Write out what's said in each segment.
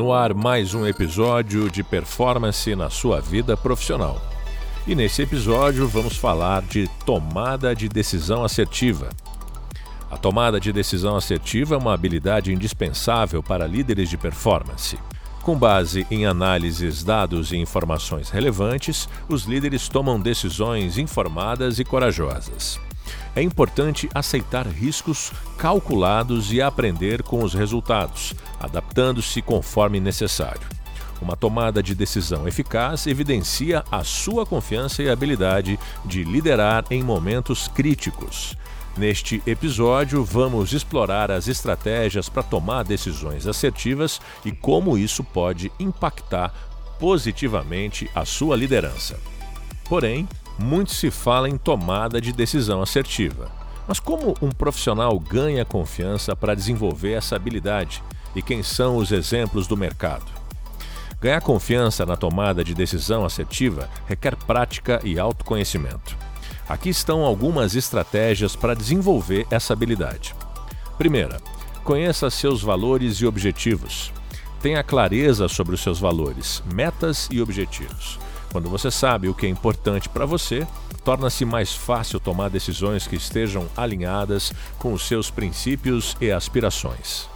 No ar, mais um episódio de performance na sua vida profissional. E nesse episódio vamos falar de tomada de decisão assertiva. A tomada de decisão assertiva é uma habilidade indispensável para líderes de performance. Com base em análises, dados e informações relevantes, os líderes tomam decisões informadas e corajosas é importante aceitar riscos calculados e aprender com os resultados, adaptando-se conforme necessário. Uma tomada de decisão eficaz evidencia a sua confiança e habilidade de liderar em momentos críticos. Neste episódio, vamos explorar as estratégias para tomar decisões assertivas e como isso pode impactar positivamente a sua liderança. Porém, muito se fala em tomada de decisão assertiva. Mas como um profissional ganha confiança para desenvolver essa habilidade? E quem são os exemplos do mercado? Ganhar confiança na tomada de decisão assertiva requer prática e autoconhecimento. Aqui estão algumas estratégias para desenvolver essa habilidade. Primeira, conheça seus valores e objetivos. Tenha clareza sobre os seus valores, metas e objetivos. Quando você sabe o que é importante para você, torna-se mais fácil tomar decisões que estejam alinhadas com os seus princípios e aspirações.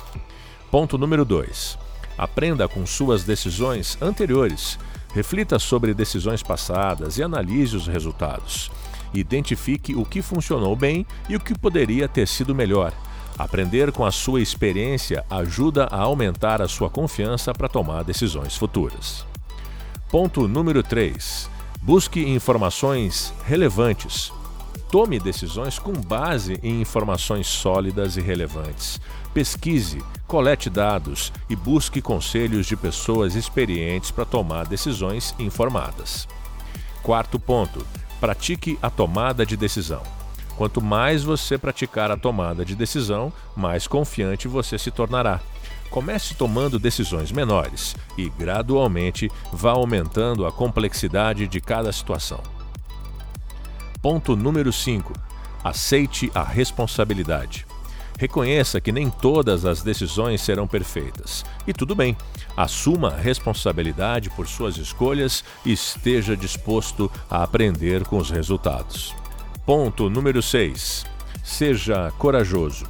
Ponto número 2. Aprenda com suas decisões anteriores. Reflita sobre decisões passadas e analise os resultados. Identifique o que funcionou bem e o que poderia ter sido melhor. Aprender com a sua experiência ajuda a aumentar a sua confiança para tomar decisões futuras. Ponto número 3. Busque informações relevantes. Tome decisões com base em informações sólidas e relevantes. Pesquise, colete dados e busque conselhos de pessoas experientes para tomar decisões informadas. Quarto ponto: pratique a tomada de decisão. Quanto mais você praticar a tomada de decisão, mais confiante você se tornará. Comece tomando decisões menores e, gradualmente, vá aumentando a complexidade de cada situação. Ponto número 5. Aceite a responsabilidade. Reconheça que nem todas as decisões serão perfeitas. E tudo bem, assuma a responsabilidade por suas escolhas e esteja disposto a aprender com os resultados. Ponto número 6. Seja corajoso.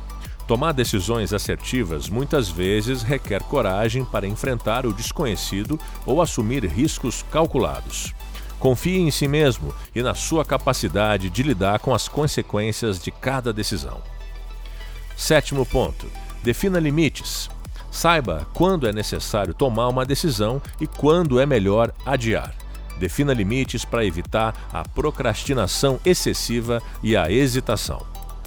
Tomar decisões assertivas muitas vezes requer coragem para enfrentar o desconhecido ou assumir riscos calculados. Confie em si mesmo e na sua capacidade de lidar com as consequências de cada decisão. Sétimo ponto: defina limites. Saiba quando é necessário tomar uma decisão e quando é melhor adiar. Defina limites para evitar a procrastinação excessiva e a hesitação.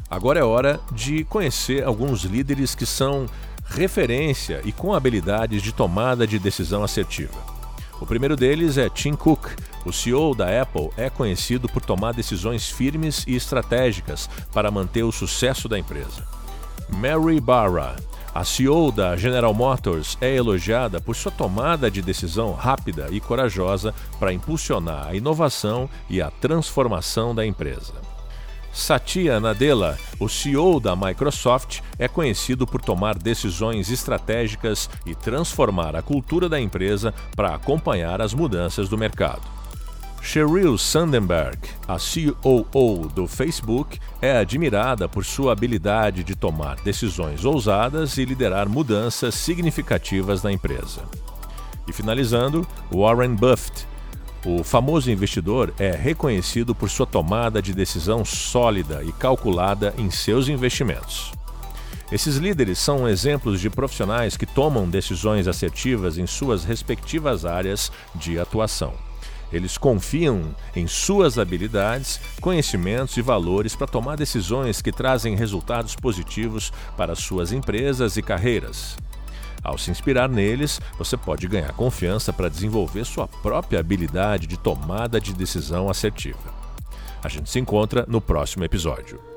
Agora é hora de conhecer alguns líderes que são referência e com habilidades de tomada de decisão assertiva. O primeiro deles é Tim Cook. O CEO da Apple é conhecido por tomar decisões firmes e estratégicas para manter o sucesso da empresa. Mary Barra, a CEO da General Motors, é elogiada por sua tomada de decisão rápida e corajosa para impulsionar a inovação e a transformação da empresa. Satya Nadella, o CEO da Microsoft, é conhecido por tomar decisões estratégicas e transformar a cultura da empresa para acompanhar as mudanças do mercado. Sheryl Sandberg, a COO do Facebook, é admirada por sua habilidade de tomar decisões ousadas e liderar mudanças significativas na empresa. E finalizando, Warren Buffett, o famoso investidor é reconhecido por sua tomada de decisão sólida e calculada em seus investimentos. Esses líderes são exemplos de profissionais que tomam decisões assertivas em suas respectivas áreas de atuação. Eles confiam em suas habilidades, conhecimentos e valores para tomar decisões que trazem resultados positivos para suas empresas e carreiras. Ao se inspirar neles, você pode ganhar confiança para desenvolver sua própria habilidade de tomada de decisão assertiva. A gente se encontra no próximo episódio.